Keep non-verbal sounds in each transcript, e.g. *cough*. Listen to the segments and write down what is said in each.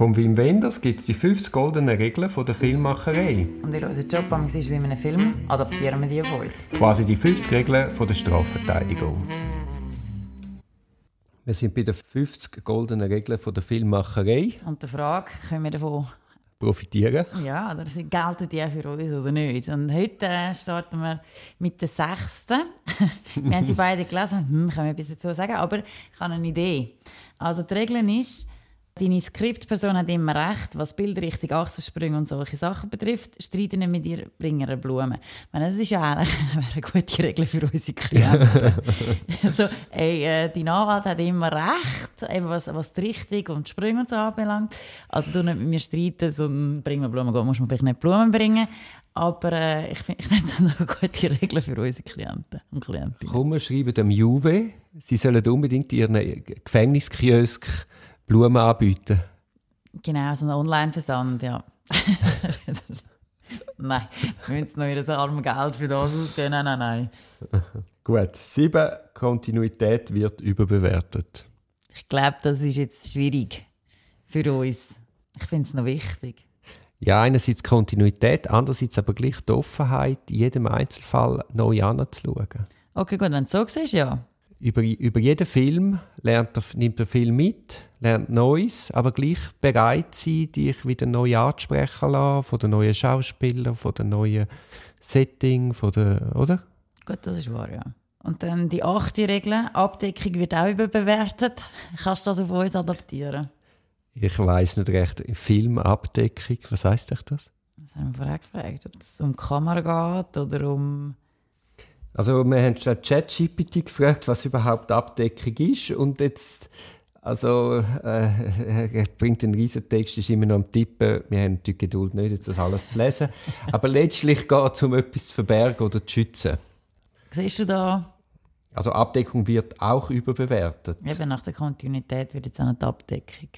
Vom Wim Wenders gibt es die 50 goldenen Regeln von der Filmmacherei. Und weil unser Job am ist wie in einem Film, adaptieren wir die auf uns. Quasi die 50 Regeln von der Strafverteidigung. Wir sind bei den 50 goldenen Regeln von der Filmmacherei. Und die Frage, können wir davon profitieren? Ja, oder gelten die auch für uns oder nicht? Und heute äh, starten wir mit der sechsten. *laughs* wir haben sie beide gelesen, hm, können wir etwas dazu sagen, aber ich habe eine Idee. Also die Regel ist, Deine Skriptperson hat immer recht, was Bildrichtung, Achsensprünge und solche Sachen betrifft. Streite nicht mit ihr, bringe eine Blume. meine, das ist ja eigentlich *laughs* eine gute Regel für unsere Klienten. *laughs* also, ey, äh, dein Anwalt hat immer recht, eben was, was die Richtung und die Sprünge und so anbelangt. Also du nicht mit mir streiten, sondern bring mir Blumen. Gut, musst du vielleicht nicht Blumen bringen. Aber äh, ich finde *laughs* find das eine gute Regel für unsere Klienten und Klientinnen. Komm, wir schreiben dem Juve, sie sollen unbedingt ihren Gefängniskiosk Blumen anbieten. Genau, so ein Online-Versand, ja. *laughs* nein, wir müssen noch ihr armes Geld für das ausgeben. Nein, nein, nein. *laughs* Gut, sieben, Kontinuität wird überbewertet. Ich glaube, das ist jetzt schwierig für uns. Ich finde es noch wichtig. Ja, einerseits Kontinuität, andererseits aber gleich die Offenheit, in jedem Einzelfall neu anzuschauen. Okay, gut, wenn du so siehst, ja über, über jeden Film lernt er, nimmt er viel mit, lernt Neues, aber gleich bereit sein, dich wieder neu anzusprechen lassen, von den neuen Schauspielern, von den neuen Setting, von der, oder? Gut, das ist wahr, ja. Und dann die achte Regel, Abdeckung wird auch überbewertet. *laughs* Kannst du das auf uns adaptieren? Ich weiß nicht recht. Filmabdeckung, was heisst das? Das haben wir vorher gefragt, ob es um die Kamera geht oder um also wir haben schon ChatGPT gefragt, was überhaupt Abdeckung ist und jetzt also äh, *laughs* er bringt einen riesen Text, ist immer noch am Tippen. Wir haben die Geduld nicht, jetzt das alles zu lesen. *laughs* Aber letztlich geht es um etwas zu verbergen oder zu schützen. Siehst du da? Also Abdeckung wird auch überbewertet. Eben nach der Kontinuität wird jetzt auch nicht Abdeckung.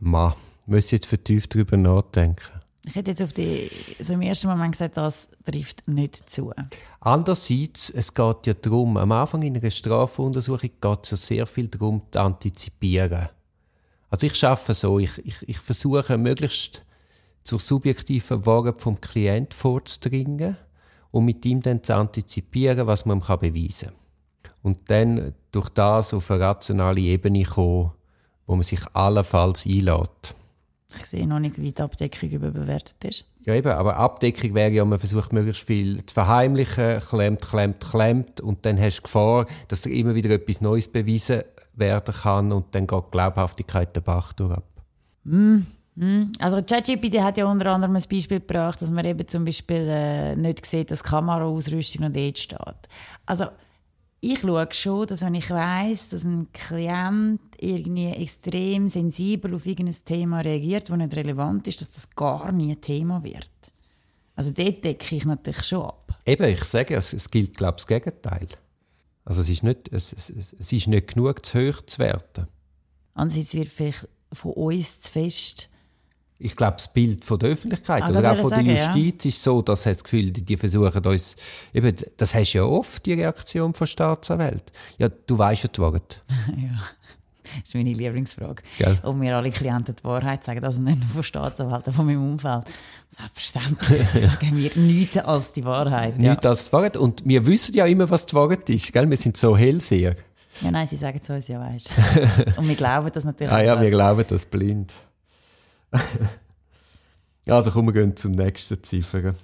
Ma, müsste jetzt vertieft darüber nachdenken. Ich hätte jetzt auf die, so im ersten Moment gesagt, das trifft nicht zu. Andererseits, es geht ja darum, am Anfang in einer Strafuntersuchung geht es ja sehr viel darum, zu antizipieren. Also ich schaffe so, ich, ich, ich versuche möglichst zur subjektiven Wahrheit vom Klient vorzudringen und mit ihm dann zu antizipieren, was man ihm beweisen kann. Und dann durch das auf eine rationale Ebene kommen, wo man sich allenfalls einlädt. Ich sehe noch nicht, wie die Abdeckung überbewertet ist. Ja, eben, aber Abdeckung wäre ja, man versucht möglichst viel zu verheimlichen, klemmt, klemmt, klemmt und dann hast du Gefahr, dass da immer wieder etwas Neues bewiesen werden kann und dann geht die Glaubhaftigkeit der Bach durch ab. Mm, mm. Also ChatGPT hat ja unter anderem ein Beispiel gebracht, dass man eben zum Beispiel äh, nicht sieht, dass Kameraausrüstung noch dort steht. Also ich schaue schon, dass wenn ich weiß, dass ein Klient irgendwie extrem sensibel auf irgendein Thema reagiert, das nicht relevant ist, dass das gar nie ein Thema wird. Also dort decke ich natürlich schon ab. Eben, ich sage, es, es gilt, glaube ich, das Gegenteil. Also es ist nicht, es, es, es ist nicht genug zu hoch zu werten. Andererseits wird vielleicht von uns zu fest ich glaube, das Bild von der Öffentlichkeit ah, oder auch von sagen, der Justiz ja. ist so, dass das Gefühl, die, versuchen uns, eben, das hast du ja oft, die Reaktion von Staatsanwälten. Ja, du weißt ja die Wahrheit. *laughs* ja. Das ist meine Lieblingsfrage. Gell? Ob mir alle Klienten die Wahrheit sagen, also nicht nur von Staatsanwälten, von meinem Umfeld. Selbstverständlich *laughs* sagen wir nichts als die Wahrheit. Ja. Nichts als die Wahrheit. Und wir wissen ja immer, was die Wahrheit ist. Gell? Wir sind so hellseher. Ja, nein, sie sagen es uns ja, weißt *laughs* Und wir glauben das natürlich. Ah ja, wir glauben das blind. *laughs* also kommen wir gehen zur nächsten Ziffer.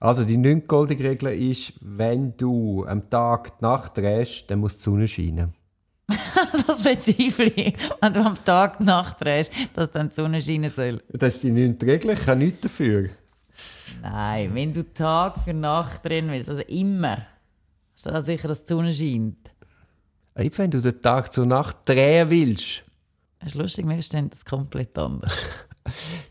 Also die 9 goldige Regel ist, wenn du am Tag die Nacht drehst, dann muss die Sonne scheinen. *laughs* das bezweifle ich, wenn du am Tag die Nacht drehst, dass dann die Sonne scheinen soll. Das ist die 9. Regel, ich kann nichts dafür. Nein, wenn du Tag für Nacht drehen willst, also immer, ist das sicher, dass die Sonne scheint. Wenn du den Tag zur Nacht drehen willst, das ist lustig, wir verstehen das komplett anders. *laughs*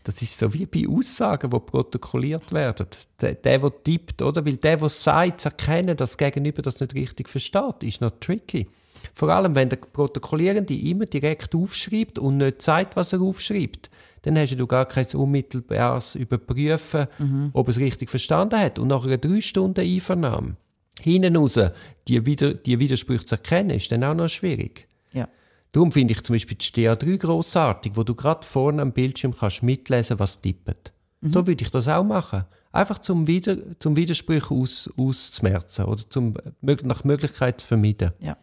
Das ist so wie bei Aussagen, die protokolliert werden. Der, der, der tippt, oder? Weil der, der sagt, zu erkennen, dass das Gegenüber das nicht richtig versteht, ist noch tricky. Vor allem, wenn der Protokollierende immer direkt aufschreibt und nicht sagt, was er aufschreibt, dann hast du gar kein unmittelbares Überprüfen, mhm. ob er es richtig verstanden hat. Und nach einer drei Stunden Einvernahme hinten raus die, Wider die Widersprüche zu erkennen, ist dann auch noch schwierig. Ja. Darum finde ich zum Beispiel die STA3 grossartig, wo du gerade vorne am Bildschirm kannst mitlesen, was tippt. Mhm. So würde ich das auch machen. Einfach zum, Wider zum Widerspruch aus, auszumerzen oder zum, nach Möglichkeit zu vermeiden. Ja.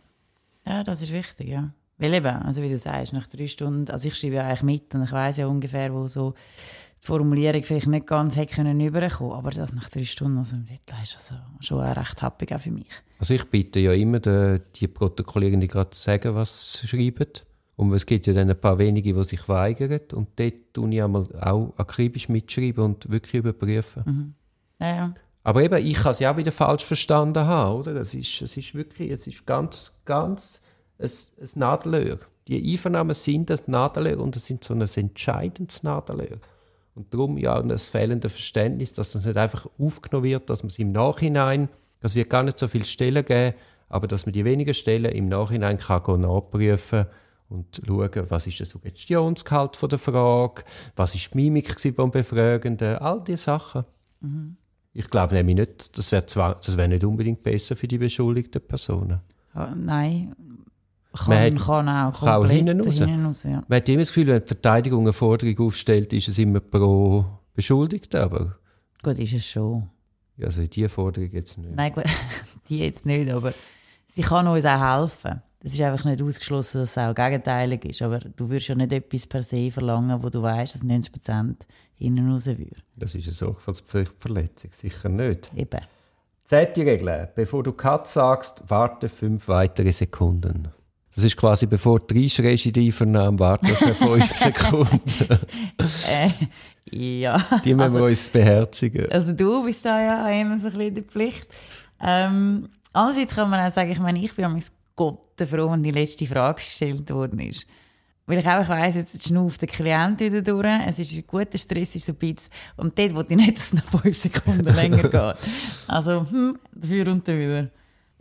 ja, das ist wichtig, ja. Weil eben, also wie du sagst, nach drei Stunden, also ich schreibe ja eigentlich mit und ich weiß ja ungefähr, wo so die Formulierung vielleicht nicht ganz hätte können überkommen, aber das nach drei Stunden also im Detail ist also schon recht happig auch für mich. Also ich bitte ja immer die, die Protokollierenden gerade zu sagen, was sie schreiben. Und es gibt ja dann ein paar wenige, die sich weigern. Und dort tue ich einmal auch akribisch mitschreiben und wirklich überprüfen. Mhm. Ja, ja. Aber eben, ich kann es ja auch wieder falsch verstanden haben, oder? Es ist, es ist wirklich, es ist ganz, ganz ein, ein Nadelöhr. Die Einvernahmen sind ein Nadelöhr und es sind so ein entscheidendes Nadelöhr. Und darum ja das fehlende Verständnis, dass das nicht einfach aufgenommen wird, dass man es im Nachhinein, das wird gar nicht so viele Stellen geben, aber dass man die wenigen Stellen im Nachhinein kann nachprüfen und schauen, was ist der Suggestionsgehalt von der Frage, was ist die Mimik beim Befragenden, all diese Sachen. Mhm. Ich glaube nämlich nicht, das wäre wär nicht unbedingt besser für die beschuldigten Personen. Ja, nein, kann, hat, kann auch komplett auch hinten raus. Hinten raus ja. Man hat immer das Gefühl, wenn die Verteidigung eine Forderung aufstellt, ist es immer pro Beschuldigten, aber... Gut, ist es schon. Ja, also die Forderung jetzt nicht. Nein, gut, *laughs* die jetzt nicht, aber sie kann uns auch helfen. Es ist einfach nicht ausgeschlossen, dass es auch gegenteilig ist. Aber du würdest ja nicht etwas per se verlangen, wo du weißt, dass 90 Prozent hinten raus würde. Das ist eine Sorgfaltspflichtverletzung, sicher nicht. Eben. Zehnte Regel. Bevor du Cut sagst, warte fünf weitere Sekunden. Das ist quasi, bevor du reinschreist in die Einvernahme, wartest du fünf *laughs* Sekunden. äh, ja. Die müssen also, wir uns beherzigen. Also du bist da ja immer so ein bisschen in der Pflicht. Ähm, andererseits kann man auch sagen, ich meine, ich bin am Gott froh, wenn die letzte Frage gestellt worden ist. Weil ich auch weiss, jetzt schnauft der Klient wieder durch. Es ist ein guter Stress, ist so ein bisschen. Und dort wollte ich nicht, dass es noch fünf Sekunden länger *laughs* geht. Also, hm, dafür dann wieder.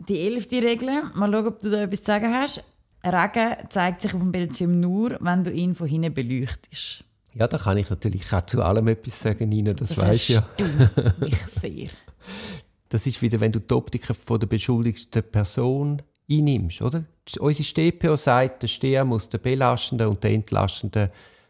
Die elfte Regel, mal schauen, ob du da etwas zu sagen hast. Regen zeigt sich auf dem Bildschirm nur, wenn du ihn von hinten beleuchtest. Ja, da kann ich natürlich auch zu allem etwas sagen, Nina, das, das weißt ja. mich *laughs* sehr. Das ist wieder, wenn du die Optik von der beschuldigten Person einnimmst, oder? Unsere StPO sagt, der StEA muss den belastenden und den entlastenden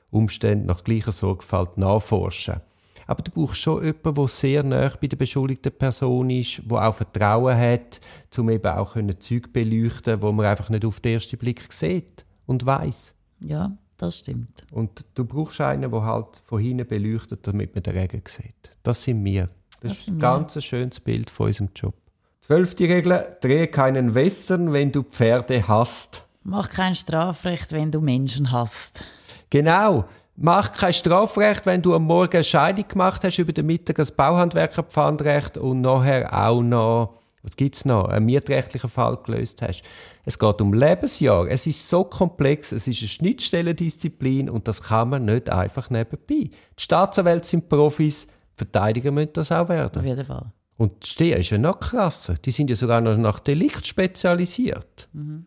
Umständen nach gleicher Sorgfalt nachforschen. Aber du brauchst schon jemanden, der sehr nah bei der beschuldigten Person ist, der auch Vertrauen hat, um eben auch Zeug beleuchten wo man einfach nicht auf den ersten Blick sieht und weiß. Ja, das stimmt. Und du brauchst einen, der halt von hinten beleuchtet, damit man den Regen sieht. Das sind wir. Das, das ist ein ganz schönes Bild von unserem Job. Zwölfte Regel, drehe keinen Western, wenn du Pferde hast. Mach kein Strafrecht, wenn du Menschen hast. Genau. Mach kein Strafrecht, wenn du am Morgen eine Scheidung gemacht hast, über den Mittag ein Bauhandwerkerpfandrecht und nachher auch noch, was gibt's noch, einen mietrechtlichen Fall gelöst hast. Es geht um Lebensjahr. Es ist so komplex, es ist eine Schnittstellendisziplin und das kann man nicht einfach nebenbei. Die Staatsanwälte sind Profis, Verteidiger müssen das auch werden. Auf jeden Fall. Und die ist ja noch krasser. Die sind ja sogar noch nach Delikt spezialisiert. Mhm.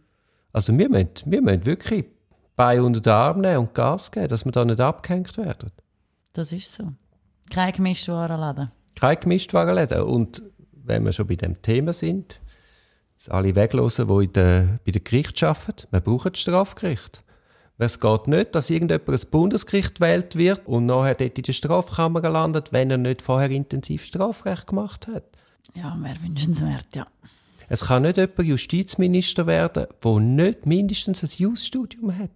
Also wir müssen, wir müssen wirklich Bein unter den Arm nehmen und Gas geben, dass wir da nicht abgehängt werden. Das ist so. Kein Gemischtwarenladen. Kein Gemischtwarenladen. Und wenn wir schon bei dem Thema sind, alle weglosen, die in der, bei den Gericht arbeiten, wir brauchen das Strafgericht. Es geht nicht, dass irgendjemand ein Bundesgericht wählt wird und nachher dort in der Strafkammer landet, wenn er nicht vorher intensiv Strafrecht gemacht hat. Ja, wäre wünschenswert, ja. Es kann nicht jemand Justizminister werden, der nicht mindestens ein Jus-Studium hat.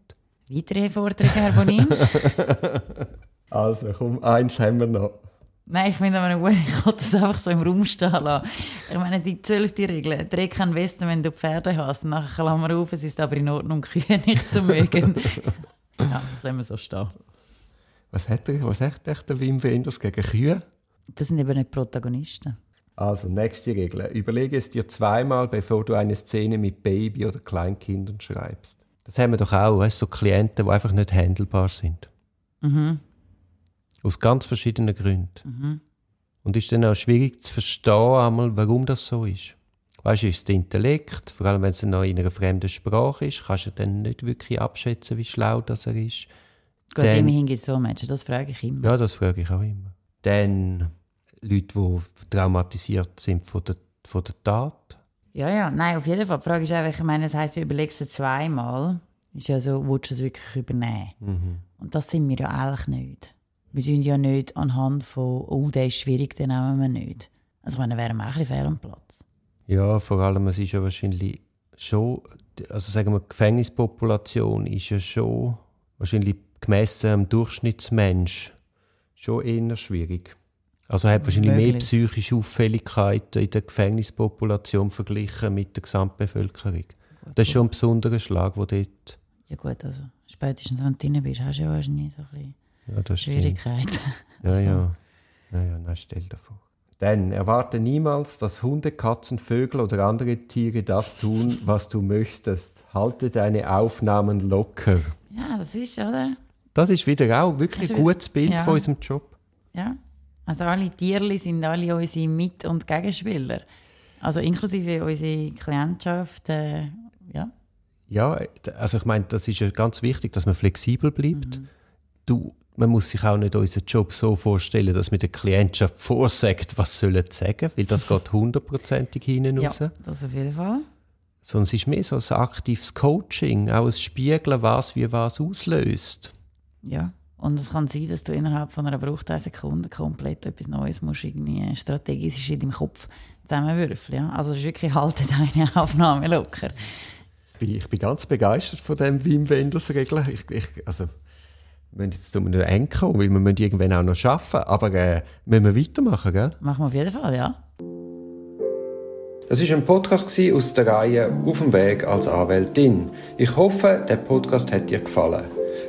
Weitere Forderungen, Herr Bonin? *laughs* also, komm, eins haben wir noch. Nein, ich finde aber gut, *laughs* ich kann das einfach so im Raum stehen lassen. Ich meine, die zwölfte Regel, dreh keinen Westen, wenn du Pferde hast. Nachher Klammer auf, es ist aber in Ordnung, *laughs* Kühe nicht zu mögen. ja, das lassen wir so stehen. Was hat er, was hat der Wim Wenders gegen Kühe? Das sind eben nicht Protagonisten. Also, nächste Regel. Überlege es dir zweimal, bevor du eine Szene mit Baby oder Kleinkindern schreibst. Das haben wir doch auch, weißt, so Klienten, die einfach nicht handelbar sind. Mhm. Aus ganz verschiedenen Gründen. Mhm. Und ist dann auch schwierig zu verstehen, einmal, warum das so ist. Weißt du, ist der Intellekt, vor allem wenn es noch in einer fremden Sprache ist, kannst du dann nicht wirklich abschätzen, wie schlau das er ist. Gut, dann, immerhin gibt es so Menschen, das frage ich immer. Ja, das frage ich auch immer. Dann Leute, die traumatisiert sind von der, von der Tat. Ja, ja, nein, auf jeden Fall. Die Frage ist einfach, ich meine, es heisst, du überlegst es zweimal. Ist ja so, willst du es wirklich übernehmen? Mhm. Und das sind wir ja eigentlich nicht. Wir tun ja nicht anhand von, oh, der ist schwierig, den nehmen wir nicht. Also, meine, wären wir auch ein bisschen fehl am Platz. Ja, vor allem, es ist ja wahrscheinlich schon, also sagen wir, die Gefängnispopulation ist ja schon wahrscheinlich gemessen am Durchschnittsmensch schon eher schwierig. Also hat wahrscheinlich mehr Möglich. psychische Auffälligkeiten in der Gefängnispopulation verglichen mit der Gesamtbevölkerung. Das ist schon ein besonderer Schlag, wo dort, Ja gut, also spätestens wenn du drin bist, hast du ja wahrscheinlich so ein bisschen ja. Schwierigkeiten. Ja, Also. *laughs* ja. Ja, ja, na, stell dir vor. Denn erwarte niemals, dass Hunde, Katzen, Vögel oder andere Tiere das tun, was du möchtest. Halte deine Aufnahmen locker. Ja, das ist, oder? Das ist wieder auch wirklich ein gutes Bild ja. von unserem Job. Ja. Also alle Tierli sind alle unsere Mit- und Gegenspieler. Also inklusive unsere Klientschaft. Äh, ja. Ja, also ich meine, das ist ja ganz wichtig, dass man flexibel bleibt. Mhm. Du, man muss sich auch nicht unseren Job so vorstellen, dass man der Klientschaft vorsagt, was sollen sie sagen, weil das geht *laughs* hundertprozentig hinten ja, raus. das auf jeden Fall. Sondern es ist mehr so ein aktives Coaching, auch ein Spiegeln, was wie was auslöst. Ja. Und es kann sein, dass du innerhalb von einer Bruchteilsekunde komplett etwas Neues musst, irgendwie strategisch in deinem Kopf zusammenwürfeln. Ja? Also es ist wirklich *laughs* halte deine Aufnahme locker. ich bin ganz begeistert von dem Wim Wenders Regeln. Ich, ich, also, wir müssen jetzt um einen eng kommen, weil wir müssen irgendwann auch noch arbeiten. Aber äh, müssen wir weitermachen, gell? Machen wir auf jeden Fall, ja. Das ist ein Podcast aus der Reihe Auf dem Weg als Anwältin. Ich hoffe, der Podcast hat dir gefallen.